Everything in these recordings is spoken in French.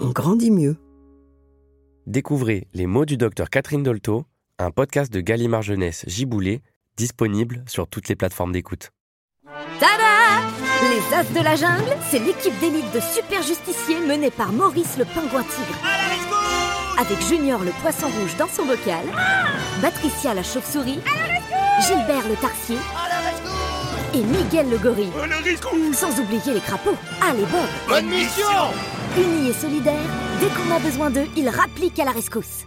on grandit mieux. Découvrez Les mots du docteur Catherine Dolto, un podcast de Gallimard Jeunesse Giboulé, disponible sur toutes les plateformes d'écoute. Tada Les As de la Jungle, c'est l'équipe d'élite de super justiciers menée par Maurice le pingouin tigre. Avec Junior le poisson rouge dans son bocal, Patricia la chauve-souris, Gilbert le tarsier et Miguel le gorille. Sans oublier les crapauds. Allez Bob Bonne mission Unis et solidaires, dès qu'on a besoin d'eux, ils rappliquent à la rescousse.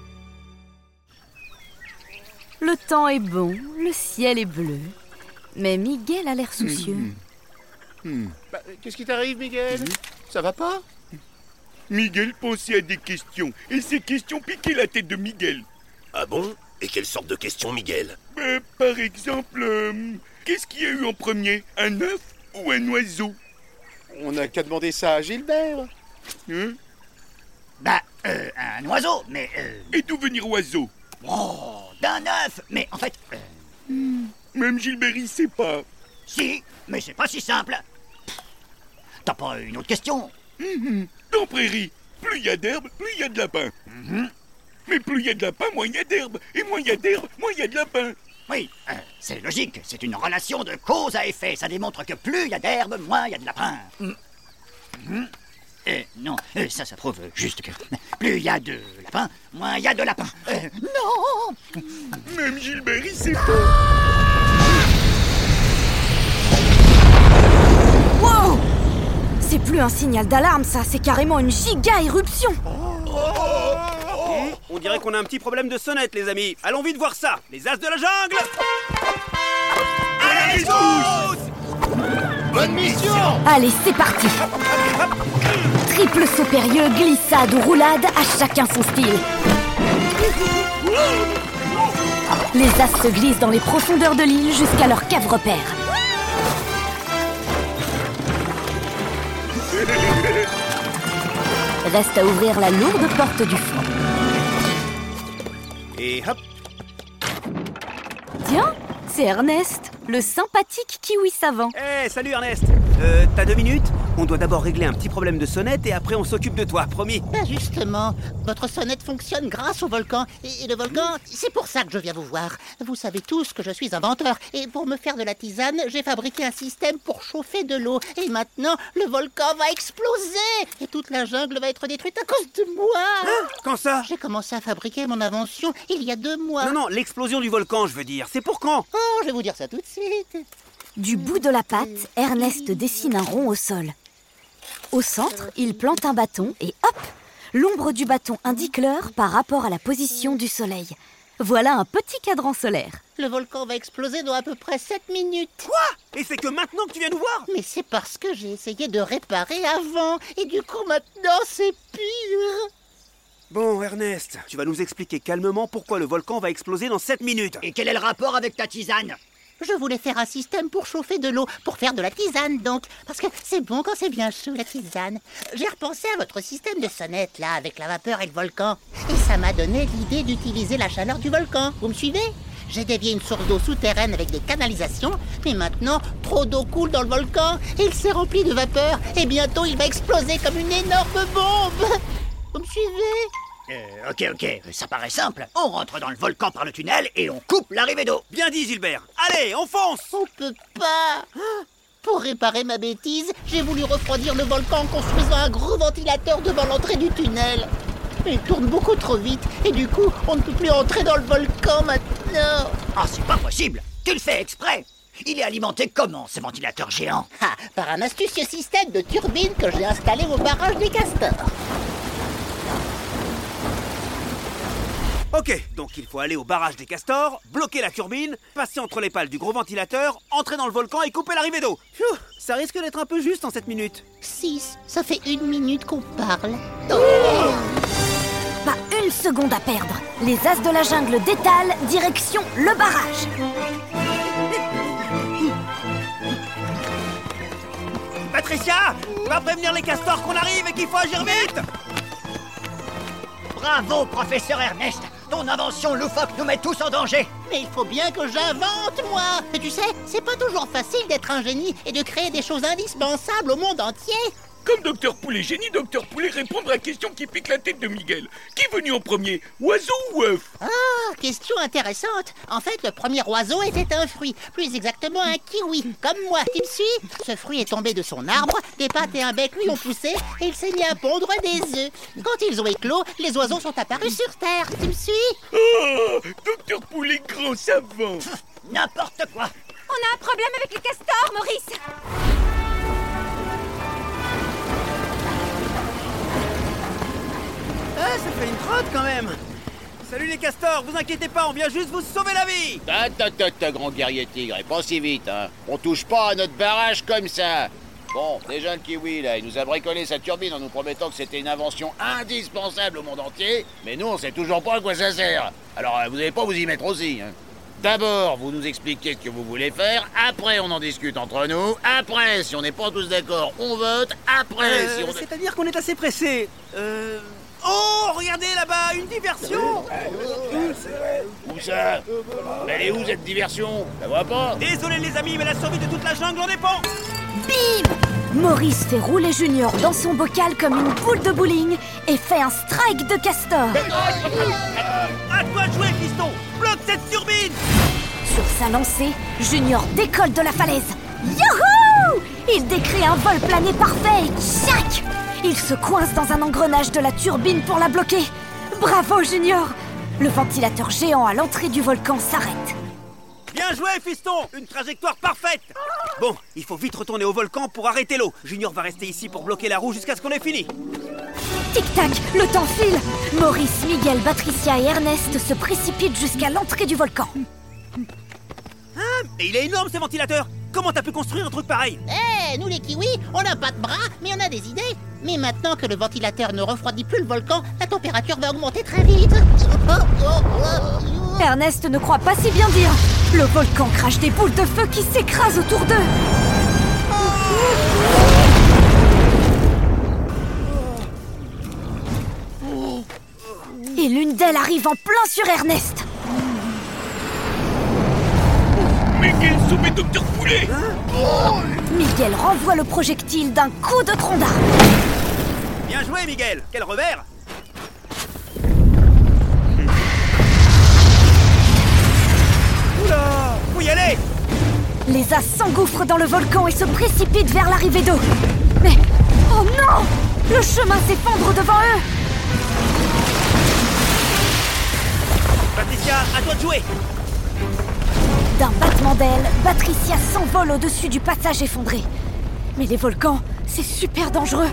Le temps est bon, le ciel est bleu. Mais Miguel a l'air soucieux. Bah, Qu'est-ce qui t'arrive, Miguel? Ça va pas? Miguel pensait à des questions, et ces questions piquaient la tête de Miguel. Ah bon? Et quelle sorte de question, Miguel? Euh, par exemple, euh, qu'est-ce qu'il y a eu en premier? Un œuf ou un oiseau? On n'a qu'à demander ça à Gilbert. Hein Bah, euh, un oiseau, mais... Euh, Et d'où venir oiseau? Oh, d'un œuf Mais en fait... euh, Même Gilbert, il sait pas. si, mais c'est pas si simple. T'as pas une autre question? Dans prairie, plus il y a d'herbe, plus il y a de lapins. Mais plus il y a de lapins, moins il y a d'herbe. Et moins il y a d'herbe, moins il y a de lapins. Oui, euh, c'est logique, c'est une relation de cause à effet. Ça démontre que plus il y a d'herbe, moins il y a de lapins. Mhm. Euh, non, euh, ça, ça prouve juste que plus il y a de lapins, moins il y a de lapins. Euh, non Même Gilbert, il sait pas. Wow C'est plus un signal d'alarme, ça, c'est carrément une giga éruption. On dirait qu'on a un petit problème de sonnette, les amis. Allons vite voir ça. Les as de la jungle À la rescousse Bonne mission Allez, c'est parti Triple saut périlleux, glissade ou roulade, à chacun son style. Les as se glissent dans les profondeurs de l'île jusqu'à leur cave repère. Reste à ouvrir la lourde porte du fond. Et hop Tiens, c'est Ernest, le sympathique kiwi savant. Eh, salut Ernest Euh, t'as deux minutes On doit d'abord régler un petit problème de sonnette et après on s'occupe de toi, promis. Ben justement, votre sonnette fonctionne grâce au volcan. Et, et le volcan, c'est pour ça que je viens vous voir. Vous savez tous que je suis inventeur. Et pour me faire de la tisane, j'ai fabriqué un système pour chauffer de l'eau. Et maintenant, le volcan va exploser. Et toute la jungle va être détruite à cause de moi. Quand ça? J'ai commencé à fabriquer mon invention il y a deux mois. Non, non, l'explosion du volcan, je veux dire. C'est pour quand? Oh, je vais vous dire ça tout de suite. Du bout de la patte, Ernest dessine un rond au sol. Au centre, il plante un bâton et hop L'ombre du bâton indique l'heure par rapport à la position du soleil. Voilà un petit cadran solaire. Le volcan va exploser dans à peu près 7 minutes. Quoi? Et c'est que maintenant que tu viens nous voir? Mais c'est parce que j'ai essayé de réparer avant. Et du coup, maintenant, c'est pire. Bon, Ernest, tu vas nous expliquer calmement pourquoi le volcan va exploser dans 7 minutes. Et quel est le rapport avec ta tisane? Je voulais faire un système pour chauffer de l'eau, pour faire de la tisane donc. Parce que c'est bon quand c'est bien chaud la tisane. J'ai repensé à votre système de sonnette là, avec la vapeur et le volcan. Et ça m'a donné l'idée d'utiliser la chaleur du volcan. Vous me suivez? J'ai dévié une source d'eau souterraine avec des canalisations, mais maintenant, trop d'eau coule dans le volcan, il s'est rempli de vapeur, et bientôt il va exploser comme une énorme bombe. Vous me suivez? Euh, ok, ok, ça paraît simple. On rentre dans le volcan par le tunnel et on coupe l'arrivée d'eau. Bien dit, Gilbert. Allez, on fonce On peut pas Pour réparer ma bêtise, j'ai voulu refroidir le volcan en construisant un gros ventilateur devant l'entrée du tunnel. Mais il tourne beaucoup trop vite, et du coup, on ne peut plus entrer dans le volcan maintenant. Ah, c'est pas possible Tu le fais exprès il est alimenté comment, ce ventilateur géant? Ah, par un astucieux système de turbine que j'ai installé au barrage des castors. Ok, donc il faut aller au barrage des castors, bloquer la turbine, passer entre les pales du gros ventilateur, entrer dans le volcan et couper l'arrivée d'eau. Ça risque d'être un peu juste en cette minute. 6, ça fait une minute qu'on parle. Pas une seconde à perdre. Les as de la jungle détalent, direction le barrage. Patricia Va prévenir les castors qu'on arrive et qu'il faut agir vite Bravo, professeur Ernest Ton invention loufoque nous met tous en danger. Mais il faut bien que j'invente, moi. Et tu sais, c'est pas toujours facile d'être un génie et de créer des choses indispensables au monde entier comme Docteur Poulet Génie, Docteur Poulet répondre à la question qui pique la tête de Miguel. Qui est venu en premier Oiseau ou œuf? Ah, question intéressante. En fait, le premier oiseau était un fruit, plus exactement un kiwi, comme moi. Tu me suis? Ce fruit est tombé de son arbre, des pattes et un bec lui ont poussé, et il s'est mis à pondre des œufs. Quand ils ont éclos, les oiseaux sont apparus sur Terre. Tu me suis? Oh Docteur Poulet grand savant N'importe quoi On a un problème avec les castors, Maurice Ça fait une trotte quand même. Salut les castors, vous inquiétez pas, on vient juste vous sauver la vie. Ta ta ta ta, grand guerrier tigre, et pas si vite, hein. On touche pas à notre barrage comme ça. Bon, déjà le kiwi, là, il nous a bricolé sa turbine en nous promettant que c'était une invention indispensable au monde entier, mais nous, on sait toujours pas à quoi ça sert. Alors, euh, vous n'allez pas vous y mettre aussi, hein. D'abord, vous nous expliquez ce que vous voulez faire, après on en discute entre nous, après, si on n'est pas tous d'accord, on vote, après, Euh, si on... C'est-à-dire qu'on est assez pressé. Euh... Oh, regardez là-bas, une diversion. Où ça Elle est où cette diversion? La vois pas. Désolé les amis, mais la survie de toute la jungle en dépend Bim! Maurice fait rouler Junior dans son bocal comme une boule de bowling et fait un strike de castor. À toi de jouer, fiston. Bloque cette turbine Sur sa lancée, Junior décolle de la falaise. Youhou Il décrit un vol plané parfait. Tchac Il se coince dans un engrenage de la turbine pour la bloquer. Bravo, Junior Le ventilateur géant à l'entrée du volcan s'arrête. Bien joué, fiston Une trajectoire parfaite Bon, il faut vite retourner au volcan pour arrêter l'eau. Junior va rester ici pour bloquer la roue jusqu'à ce qu'on ait fini. Tic-tac, le temps file Maurice, Miguel, Patricia et Ernest se précipitent jusqu'à l'entrée du volcan. Ah, mais il est énorme ce ventilateur Comment t'as pu construire un truc pareil Eh, nous les kiwis, on n'a pas de bras, mais on a des idées. Mais maintenant que le ventilateur ne refroidit plus le volcan, la température va augmenter très vite. Ernest ne croit pas si bien dire. Le volcan crache des boules de feu qui s'écrasent autour d'eux. Et l'une d'elles arrive en plein sur Ernest. Mais sommet Docteur Poulet Miguel renvoie le projectile d'un coup de tronc d'arbre. Bien joué, Miguel. Quel revers. Oula Faut y aller. Les as s'engouffrent dans le volcan et se précipitent vers l'arrivée d'eau. Mais... Oh non! Le chemin s'effondre devant eux. Patricia, à toi de jouer D'un battement d'ailes, Patricia s'envole au-dessus du passage effondré. Mais les volcans, c'est super dangereux.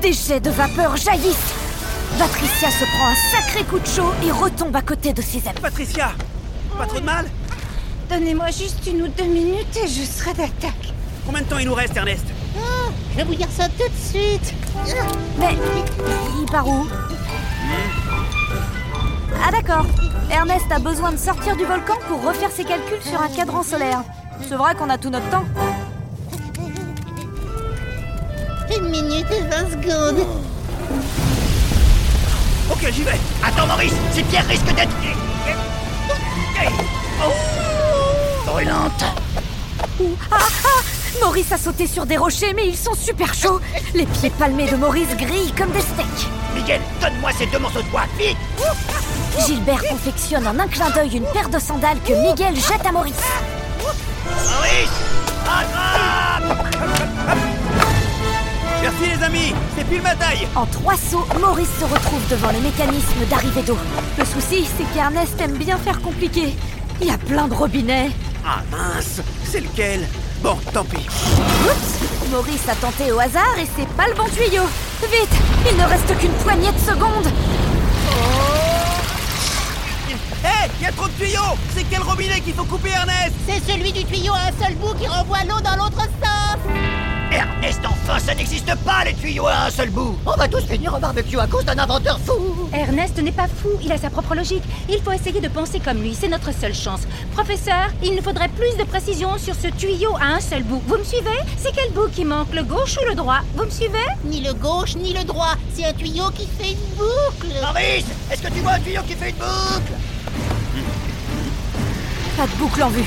Des jets de vapeur jaillissent. Patricia se prend un sacré coup de chaud et retombe à côté de ses amis. Patricia Pas trop de mal? Donnez-moi juste une ou deux minutes et je serai d'attaque. Combien de temps il nous reste, Ernest? Ah, je vais vous dire ça tout de suite. Mais il part où? Ah d'accord. Ernest a besoin de sortir du volcan pour refaire ses calculs sur un cadran solaire. C'est vrai qu'on a tout notre temps. Une minute et 20 secondes. Ok, j'y vais. Attends, Maurice, ces pierres risquent d'être. Brûlantes. Ah, ah Maurice a sauté sur des rochers, mais ils sont super chauds. Les pieds palmés de Maurice grillent comme des steaks. Miguel, donne-moi ces deux morceaux de bois, vite Gilbert confectionne en un clin d'œil une paire de sandales que Miguel jette à Maurice. Maurice Attrape Merci les amis, c'est pile ma taille En trois sauts, Maurice se retrouve devant le mécanisme d'arrivée d'eau. Le souci, c'est qu'Ernest aime bien faire compliqué. Il y a plein de robinets. Ah mince, c'est lequel? Bon, tant pis. Oups Maurice a tenté au hasard et c'est pas le bon tuyau. Vite, il ne reste qu'une poignée de secondes. Hé, hey, y a trop de tuyaux. C'est quel robinet qu'il faut couper, Ernest C'est celui du tuyau à un seul bout qui renvoie l'eau dans l'autre sens. Ernest, enfin, ça n'existe pas les tuyaux à un seul bout. On va tous finir au barbecue à cause d'un inventeur fou. Ernest n'est pas fou, il a sa propre logique. Il faut essayer de penser comme lui, c'est notre seule chance. Professeur, il nous faudrait plus de précision sur ce tuyau à un seul bout. Vous me suivez? C'est quel bout qui manque, le gauche ou le droit? Vous me suivez? Ni le gauche ni le droit, c'est un tuyau qui fait une boucle. Maurice, est-ce que tu vois un tuyau qui fait une boucle? Pas de boucle en vue.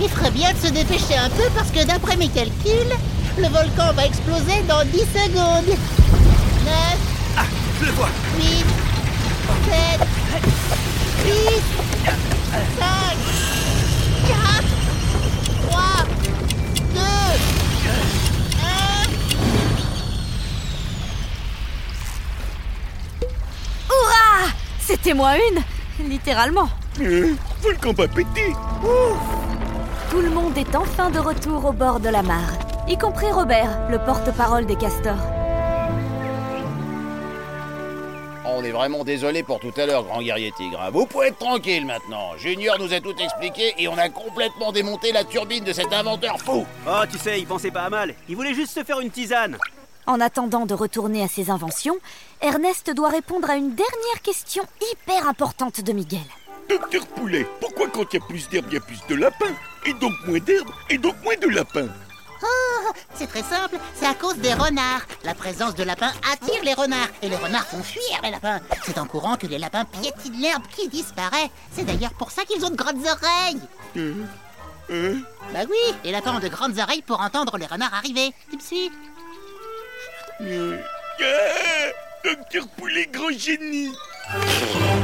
Il ferait bien de se dépêcher un peu parce que d'après mes calculs, le volcan va exploser dans 10 secondes. 9, Ah, je le vois. 8, 7, 6, 5, 4, 3, 2, 1. Hurrah! C'était moi une Littéralement. Euh, volcan pas pété Ouf Tout le monde est enfin de retour au bord de la mare, y compris Robert, le porte-parole des castors. On est vraiment désolé pour tout à l'heure, grand guerrier tigre. Vous pouvez être tranquille maintenant. Junior nous a tout expliqué et on a complètement démonté la turbine de cet inventeur fou. Oh, tu sais, il pensait pas à mal. Il voulait juste se faire une tisane. En attendant de retourner à ses inventions, Ernest doit répondre à une dernière question hyper importante de Miguel. Docteur Poulet, pourquoi quand il y a plus d'herbe, il y a plus de lapins Et donc moins d'herbe, et donc moins de lapins? Oh, c'est très simple, c'est à cause des renards. La présence de lapins attire les renards et les renards font fuir les lapins. C'est en courant que les lapins piétinent l'herbe qui disparaît. C'est d'ailleurs pour ça qu'ils ont de grandes oreilles. Euh, euh, Bah oui, les lapins ont de grandes oreilles pour entendre les renards arriver. Tu me suis? euh, ah, Docteur Poulet, grand génie